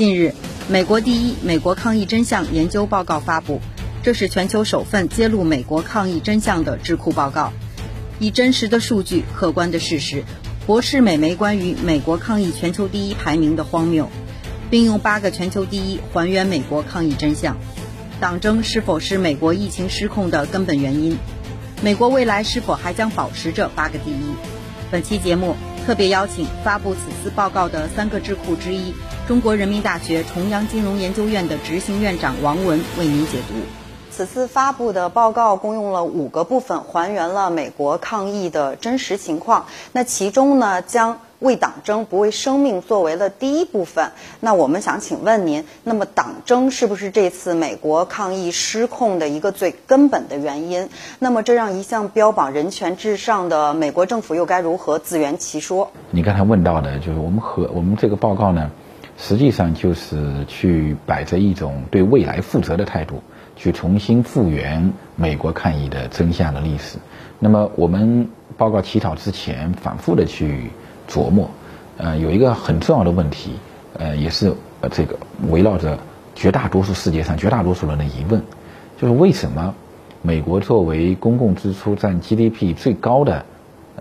近日，美国第一美国抗疫真相研究报告发布，这是全球首份揭露美国抗疫真相的智库报告，以真实的数据、客观的事实，驳斥美媒关于美国抗疫全球第一排名的荒谬，并用八个全球第一还原美国抗疫真相。党争是否是美国疫情失控的根本原因？美国未来是否还将保持着八个第一？本期节目特别邀请发布此次报告的三个智库之一——中国人民大学重阳金融研究院的执行院长王文为您解读。此次发布的报告共用了五个部分，还原了美国抗疫的真实情况。那其中呢，将为党争不为生命作为了第一部分。那我们想请问您，那么党争是不是这次美国抗疫失控的一个最根本的原因？那么这让一向标榜人权至上的美国政府又该如何自圆其说？你刚才问到的，就是我们和我们这个报告呢，实际上就是去摆着一种对未来负责的态度。去重新复原美国抗疫的真相的历史。那么我们报告起草之前，反复的去琢磨，呃，有一个很重要的问题，呃，也是呃这个围绕着绝大多数世界上绝大多数人的疑问，就是为什么美国作为公共支出占 GDP 最高的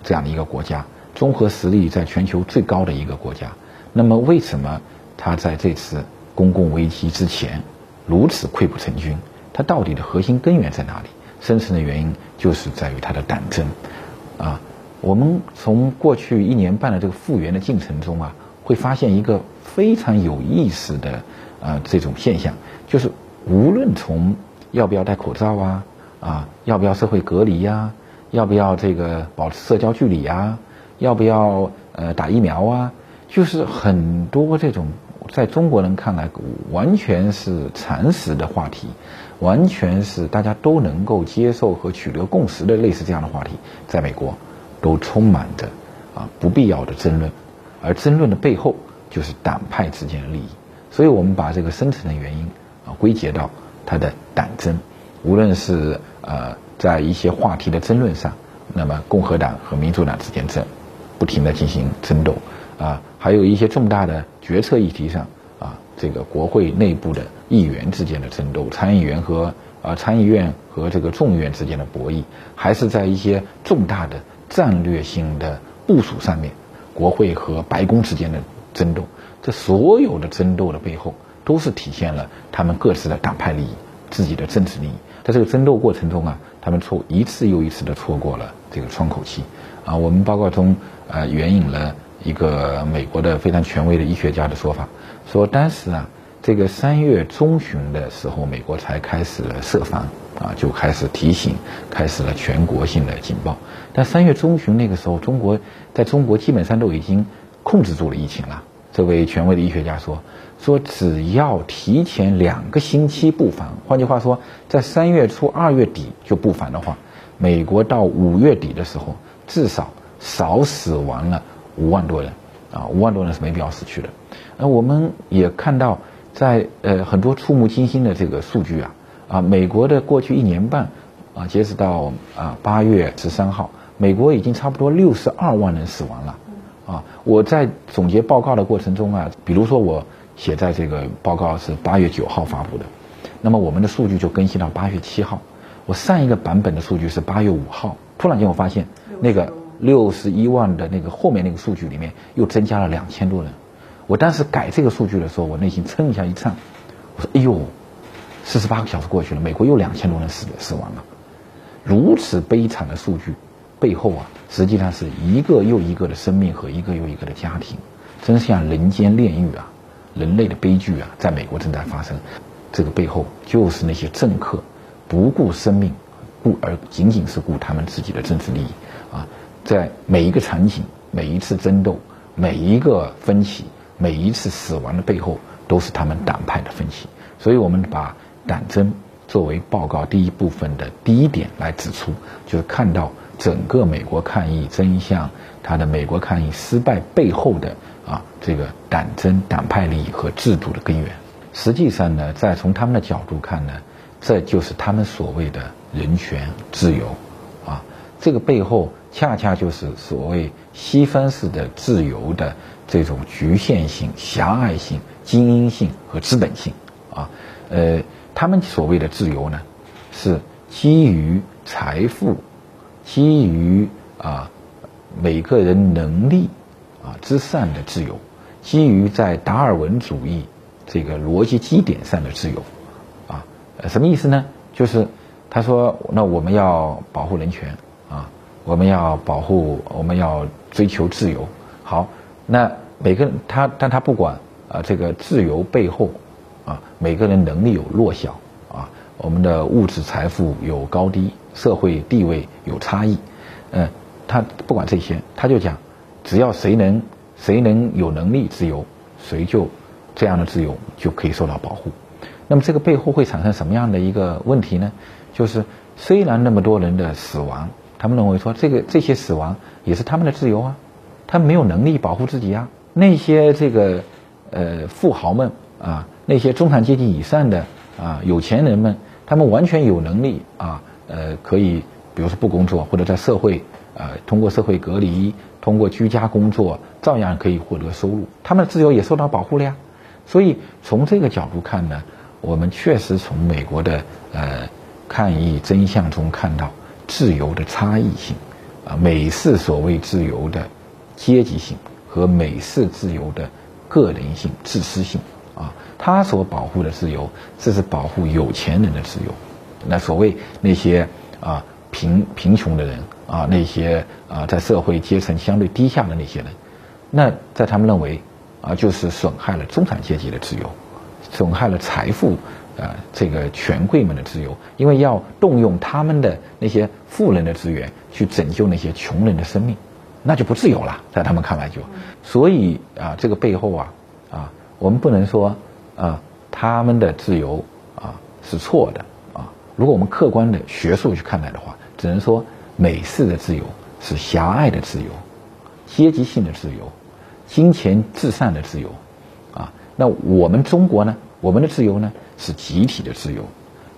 这样的一个国家，综合实力在全球最高的一个国家，那么为什么他在这次公共危机之前如此溃不成军？他到底的核心根源在哪里？深层的原因就是在于他的党争，啊，我们从过去一年半的这个复原的进程中啊，会发现一个非常有意思的啊这种现象，就是无论从要不要戴口罩啊，啊要不要社会隔离呀，要不要这个保持社交距离呀，要不要呃打疫苗啊，就是很多这种。在中国人看来，完全是常识的话题，完全是大家都能够接受和取得共识的类似这样的话题，在美国都充满着啊不必要的争论，而争论的背后就是党派之间的利益。所以我们把这个深层的原因啊归结到它的党争，无论是呃在一些话题的争论上，那么共和党和民主党之间争，不停的进行争斗。啊，还有一些重大的决策议题上，啊，这个国会内部的议员之间的争斗，参议员和啊参议院和这个众议院之间的博弈，还是在一些重大的战略性的部署上面，国会和白宫之间的争斗，这所有的争斗的背后，都是体现了他们各自的党派利益、自己的政治利益。在这个争斗过程中啊，他们错一次又一次的错过了这个窗口期。啊，我们报告中呃援引了。一个美国的非常权威的医学家的说法，说当时啊，这个三月中旬的时候，美国才开始了设防啊，就开始提醒，开始了全国性的警报。但三月中旬那个时候，中国在中国基本上都已经控制住了疫情了。这位权威的医学家说，说只要提前两个星期布防，换句话说，在三月初二月底就布防的话，美国到五月底的时候，至少少死亡了。五万多人，啊，五万多人是没必要死去的。那我们也看到，在呃很多触目惊心的这个数据啊，啊，美国的过去一年半，啊，截止到啊八月十三号，美国已经差不多六十二万人死亡了。啊，我在总结报告的过程中啊，比如说我写在这个报告是八月九号发布的，那么我们的数据就更新到八月七号。我上一个版本的数据是八月五号，突然间我发现那个。六十一万的那个后面那个数据里面又增加了两千多人，我当时改这个数据的时候，我内心噌一下一颤，我说：“哎呦，四十八个小时过去了，美国又两千多人死死亡了，如此悲惨的数据背后啊，实际上是一个又一个的生命和一个又一个的家庭，真像人间炼狱啊！人类的悲剧啊，在美国正在发生，这个背后就是那些政客不顾生命，顾而仅仅是顾他们自己的政治利益啊。”在每一个场景、每一次争斗、每一个分歧、每一次死亡的背后，都是他们党派的分歧。所以，我们把党争作为报告第一部分的第一点来指出，就是看到整个美国抗疫真相，它的美国抗疫失败背后的啊这个党争、党派利益和制度的根源。实际上呢，在从他们的角度看呢，这就是他们所谓的人权、自由。啊这个背后恰恰就是所谓西方式的自由的这种局限性、狭隘性、精英性和资本性啊。呃，他们所谓的自由呢，是基于财富、基于啊每个人能力啊之上的自由，基于在达尔文主义这个逻辑基点上的自由啊。什么意思呢？就是他说，那我们要保护人权，我们要保护，我们要追求自由。好，那每个人他，但他不管啊，这个自由背后。啊，每个人能力有弱小啊，我们的物质财富有高低，社会地位有差异，嗯，他不管这些，他就讲，只要谁能谁能有能力自由，谁就这样的自由就可以受到保护。那么这个背后会产生什么样的一个问题呢？就是虽然那么多人的死亡，他们认为说这个这些死亡也是他们的自由啊，他们没有能力保护自己啊，那些这个呃富豪们啊。那些中产阶级以上的啊有钱人们，他们完全有能力啊，呃，可以，比如说不工作，或者在社会啊，通过社会隔离，通过居家工作，照样可以获得收入，他们的自由也受到保护了呀。所以从这个角度看呢，我们确实从美国的呃抗议真相中看到自由的差异性，啊，美式所谓自由的阶级性和美式自由的个人性、自私性。啊，他所保护的自由，这是保护有钱人的自由。那所谓那些啊贫贫穷的人啊，那些啊在社会阶层相对低下的那些人，那在他们认为啊，就是损害了中产阶级的自由，损害了财富啊这个权贵们的自由，因为要动用他们的那些富人的资源去拯救那些穷人的生命，那就不自由了，在他们看来就。所以啊，这个背后啊啊。我们不能说，啊，他们的自由啊是错的啊。如果我们客观的学术去看待的话，只能说美式的自由是狭隘的自由，阶级性的自由，金钱至上的自由，啊。那我们中国呢？我们的自由呢是集体的自由，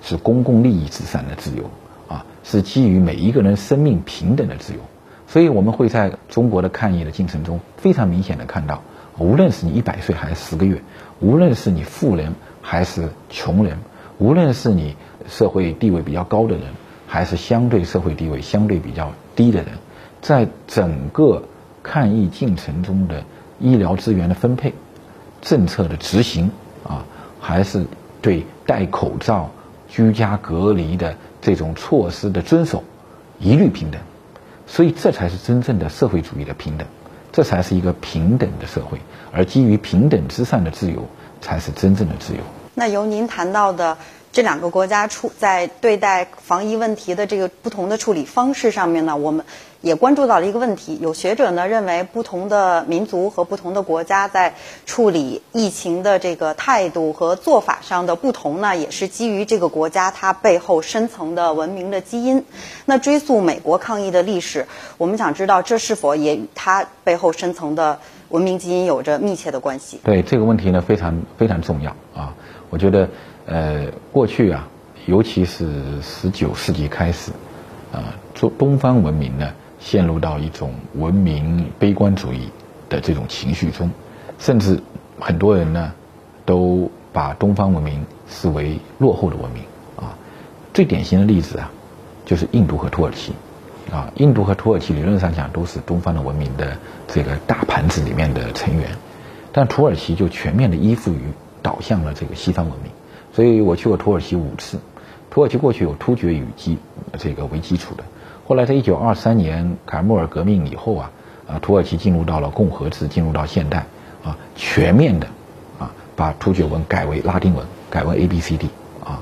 是公共利益之上的自由，啊，是基于每一个人生命平等的自由。所以我们会在中国的抗疫的进程中非常明显的看到。无论是你一百岁还是十个月，无论是你富人还是穷人，无论是你社会地位比较高的人，还是相对社会地位相对比较低的人，在整个抗疫进程中的医疗资源的分配、政策的执行，还是对戴口罩、居家隔离的这种措施的遵守，一律平等。所以，这才是真正的社会主义的平等。这才是一个平等的社会，而基于平等之上的自由，才是真正的自由。那由您谈到的这两个国家处在对待防疫问题的这个不同的处理方式上面呢，我们。也关注到了一个问题，有学者呢认为，不同的民族和不同的国家在处理疫情的这个态度和做法上的不同呢，也是基于这个国家它背后深层的文明的基因。那追溯美国抗疫的历史，我们想知道这是否也与它背后深层的文明基因有着密切的关系？对这个问题呢，非常非常重要啊！我觉得，呃，过去啊，尤其是十九世纪开始，啊，做东方文明呢。陷入到一种文明悲观主义的这种情绪中，甚至很多人呢都把东方文明视为落后的文明啊。最典型的例子啊，就是印度和土耳其啊。印度和土耳其理论上讲都是东方的文明的这个大盘子里面的成员，但土耳其就全面的依附于导向了这个西方文明。所以我去过土耳其五次，土耳其过去有突厥语基这个为基础的。后来，在一九二三年卡穆尔革命以后啊，啊，土耳其进入到了共和制，进入到现代，啊，全面的，啊，把突厥文改为拉丁文，改为 A B C D，啊，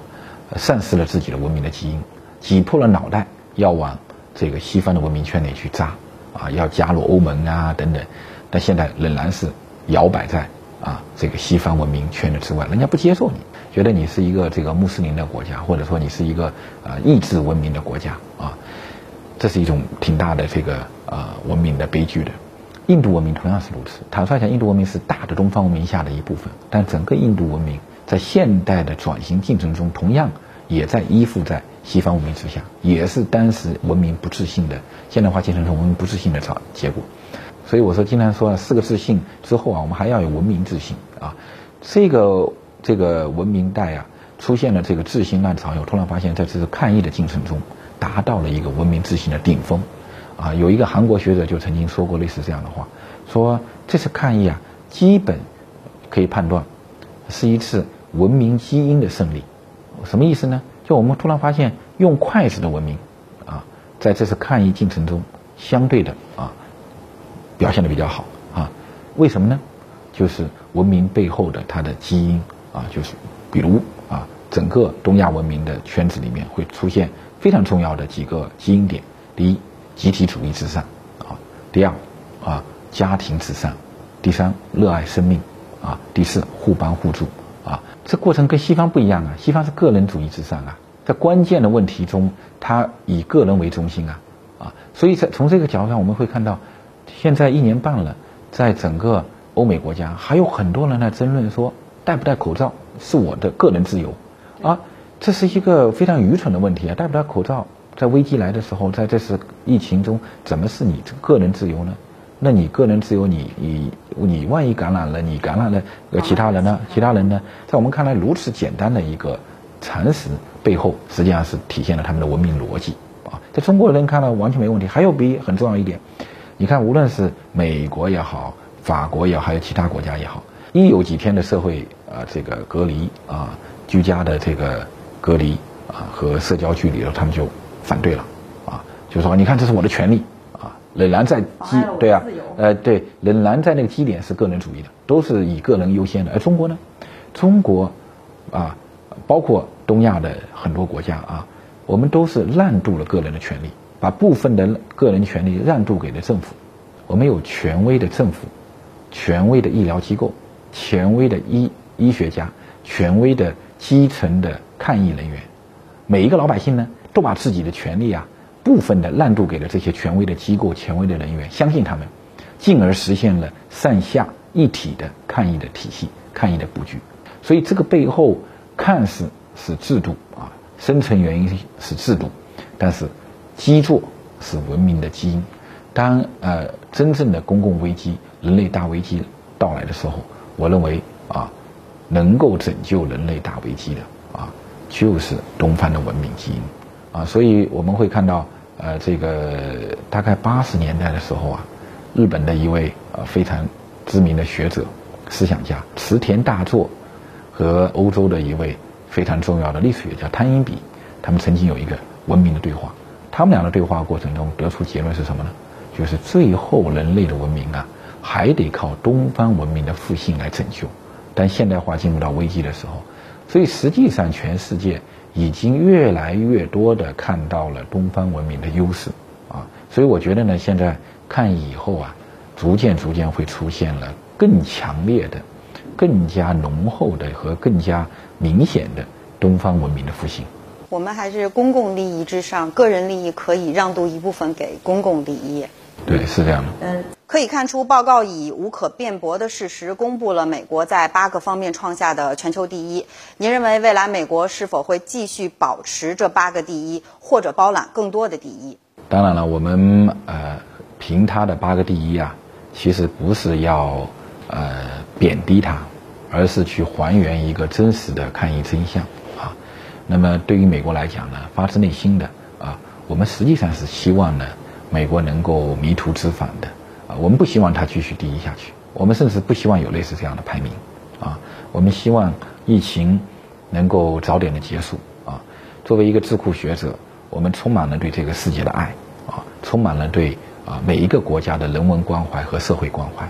丧失了自己的文明的基因，挤破了脑袋要往这个西方的文明圈内去扎，啊，要加入欧盟啊等等，但现在仍然是摇摆在啊这个西方文明圈的之外，人家不接受你，觉得你是一个这个穆斯林的国家，或者说你是一个啊意志文明的国家啊。这是一种挺大的这个呃文明的悲剧的，印度文明同样是如此。坦率讲，印度文明是大的东方文明下的一部分，但整个印度文明在现代的转型进程中，同样也在依附在西方文明之下，也是当时文明不自信的现代化进程中文明不自信的造结果。所以我说，经常说四个自信之后啊，我们还要有文明自信啊。这个这个文明带啊，出现了这个自信浪潮又，突然发现在这次抗疫的进程中，达到了一个文明自信的顶峰。啊，有一个韩国学者就曾经说过类似这样的话，说这次抗疫啊，基本可以判断是一次文明基因的胜利。什么意思呢？就我们突然发现，用筷子的文明啊，在这次抗疫进程中，相对的啊。表现的比较好啊，为什么呢？就是文明背后的它的基因啊，就是比如啊，整个东亚文明的圈子里面会出现非常重要的几个基因点：第一，集体主义至上啊；第二，啊，家庭至上；第三，热爱生命啊；第四，互帮互助啊。这过程跟西方不一样啊，西方是个人主义至上啊，在关键的问题中，他以个人为中心啊啊，所以在从这个角度上，我们会看到。现在一年半了，在整个欧美国家，还有很多人来争论说戴不戴口罩是我的个人自由，啊，这是一个非常愚蠢的问题啊！戴不戴口罩，在危机来的时候，在这次疫情中，怎么是你这个人自由呢？那你个人自由，你你你万一感染了，你感染了其他人呢？其他人呢？在我们看来，如此简单的一个常识背后，实际上是体现了他们的文明逻辑啊！在中国人看来完全没问题。还有比很重要一点。你看，无论是美国也好，法国也好，还有其他国家也好，一有几天的社会啊，这个隔离啊，居家的这个隔离啊和社交距离了，他们就反对了，啊，就说你看这是我的权利啊，仍然在基对啊，呃对，仍然在那个基点是个人主义的，都是以个人优先的。而中国呢，中国啊，包括东亚的很多国家啊，我们都是滥渡了个人的权利。把部分的个人权利让渡给了政府，我们有权威的政府、权威的医疗机构、权威的医医学家、权威的基层的抗疫人员，每一个老百姓呢，都把自己的权利啊，部分的让渡给了这些权威的机构、权威的人员，相信他们，进而实现了上下一体的抗疫的体系、抗疫的布局。所以这个背后看似是制度啊，深层原因是制度，但是。基座是文明的基因。当呃真正的公共危机、人类大危机到来的时候，我认为啊，能够拯救人类大危机的啊，就是东方的文明基因啊。所以我们会看到，呃，这个大概八十年代的时候啊，日本的一位呃非常知名的学者、思想家池田大作和欧洲的一位非常重要的历史学家汤因比，他们曾经有一个文明的对话。他们俩的对话过程中得出结论是什么呢？就是最后人类的文明啊，还得靠东方文明的复兴来拯救。但现代化进入到危机的时候，所以实际上全世界已经越来越多的看到了东方文明的优势啊。所以我觉得呢，现在看以后啊，逐渐逐渐会出现了更强烈的、更加浓厚的和更加明显的东方文明的复兴。我们还是公共利益之上，个人利益可以让渡一部分给公共利益。对，是这样的。嗯，可以看出，报告以无可辩驳的事实公布了美国在八个方面创下的全球第一。您认为未来美国是否会继续保持这八个第一，或者包揽更多的第一？当然了，我们呃凭他的八个第一啊，其实不是要呃贬低他，而是去还原一个真实的抗疫真相。那么对于美国来讲呢，发自内心的啊，我们实际上是希望呢，美国能够迷途知返的啊，我们不希望它继续第一下去，我们甚至不希望有类似这样的排名啊，我们希望疫情能够早点的结束啊。作为一个智库学者，我们充满了对这个世界的爱啊，充满了对啊每一个国家的人文关怀和社会关怀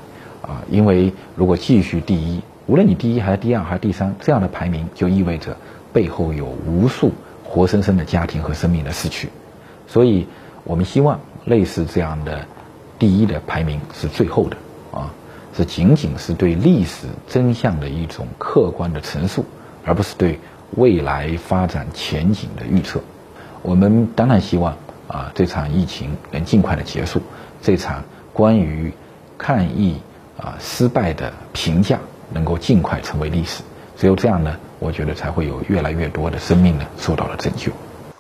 啊，因为如果继续第一，无论你第一还是第二还是第三，这样的排名就意味着。背后有无数活生生的家庭和生命的逝去，所以我们希望类似这样的第一的排名是最后的啊，是仅仅是对历史真相的一种客观的陈述，而不是对未来发展前景的预测。我们当然希望啊，这场疫情能尽快的结束，这场关于抗疫啊失败的评价能够尽快成为历史。只有这样呢，我觉得才会有越来越多的生命呢受到了拯救。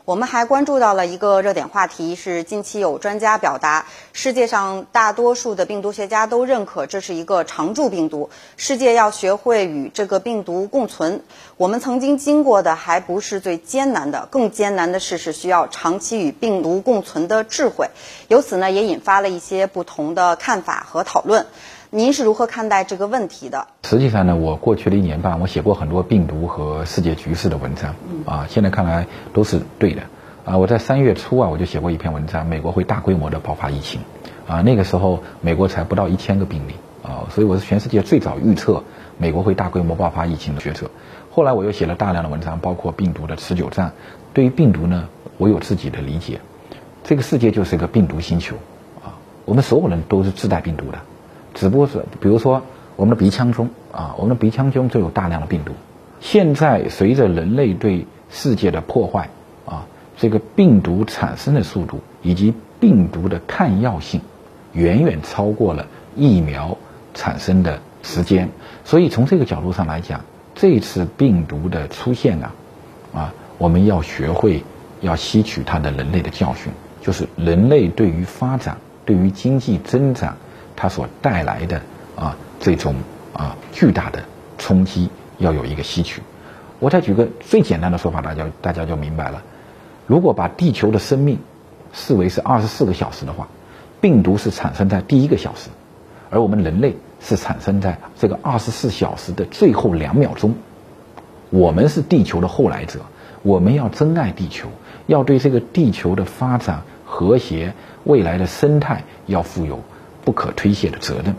我们还关注到了一个热点话题，是近期有专家表达，世界上大多数的病毒学家都认可这是一个常驻病毒，世界要学会与这个病毒共存。我们曾经经过的还不是最艰难的，更艰难的事是需要长期与病毒共存的智慧。由此呢，也引发了一些不同的看法和讨论。您是如何看待这个问题的？实际上呢，我过去的一年半，我写过很多病毒和世界局势的文章，啊，现在看来都是对的，啊，我在三月初啊，我就写过一篇文章，美国会大规模的爆发疫情，啊，那个时候美国才不到一千个病例，啊，所以我是全世界最早预测美国会大规模爆发疫情的学者。后来我又写了大量的文章，包括病毒的持久战。对于病毒呢，我有自己的理解，这个世界就是一个病毒星球，啊，我们所有人都是自带病毒的。只不过是，比如说我们的鼻腔中啊，我们的鼻腔中就有大量的病毒。现在随着人类对世界的破坏啊，这个病毒产生的速度以及病毒的抗药性，远远超过了疫苗产生的时间。所以从这个角度上来讲，这次病毒的出现啊，啊，我们要学会要吸取它的人类的教训，就是人类对于发展、对于经济增长。它所带来的啊这种啊巨大的冲击要有一个吸取。我再举个最简单的说法，大家大家就明白了。如果把地球的生命视为是二十四个小时的话，病毒是产生在第一个小时，而我们人类是产生在这个二十四小时的最后两秒钟。我们是地球的后来者，我们要珍爱地球，要对这个地球的发展和谐、未来的生态要负有。不可推卸的责任，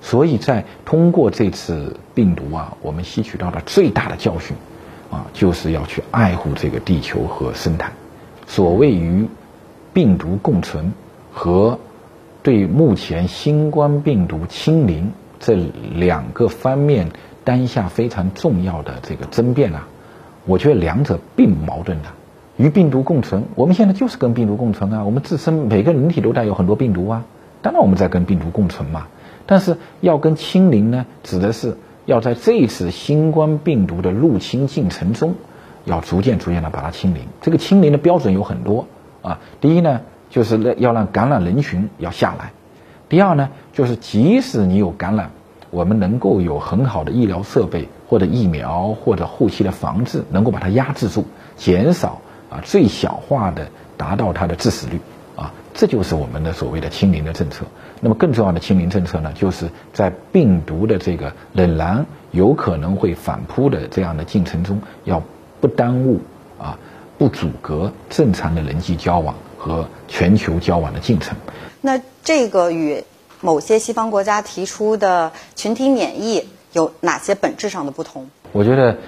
所以在通过这次病毒啊，我们吸取到的最大的教训，啊，就是要去爱护这个地球和生态。所谓与病毒共存和对目前新冠病毒清零这两个方面当下非常重要的这个争辩啊，我觉得两者并不矛盾的。与病毒共存，我们现在就是跟病毒共存啊，我们自身每个人体都带有很多病毒啊。当然，我们在跟病毒共存嘛。但是要跟清零呢，指的是要在这一次新冠病毒的入侵进程中，要逐渐逐渐的把它清零。这个清零的标准有很多啊。第一呢，就是要让感染人群要下来；第二呢，就是即使你有感染，我们能够有很好的医疗设备或者疫苗或者后期的防治，能够把它压制住，减少啊最小化的达到它的致死率。这就是我们的所谓的清零的政策。那么更重要的清零政策呢，就是在病毒的这个仍然有可能会反扑的这样的进程中，要不耽误啊，不阻隔正常的人际交往和全球交往的进程。那这个与某些西方国家提出的群体免疫有哪些本质上的不同？我觉得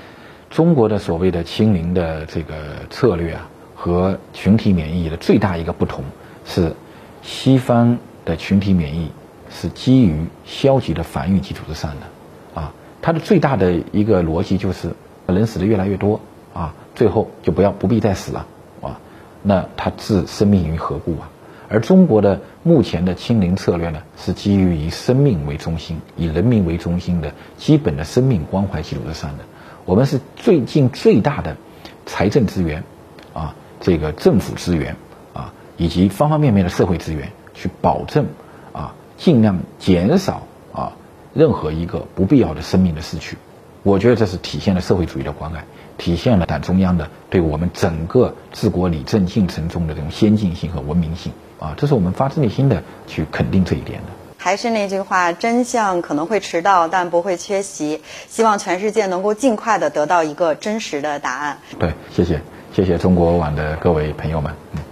中国的所谓的清零的这个策略啊，和群体免疫的最大一个不同。是西方的群体免疫是基于消极的防御基础之上的，啊，它的最大的一个逻辑就是人死的越来越多啊，最后就不要不必再死了啊，那它置生命于何故啊？而中国的目前的清零策略呢，是基于以生命为中心、以人民为中心的基本的生命关怀基础之上的。我们是最近最大的财政资源啊，这个政府资源。以及方方面面的社会资源，去保证啊，尽量减少啊任何一个不必要的生命的逝去。我觉得这是体现了社会主义的关爱，体现了党中央的对我们整个治国理政进程中的这种先进性和文明性啊，这是我们发自内心的去肯定这一点的。还是那句话，真相可能会迟到，但不会缺席。希望全世界能够尽快的得到一个真实的答案。对，谢谢，谢谢中国网的各位朋友们。嗯。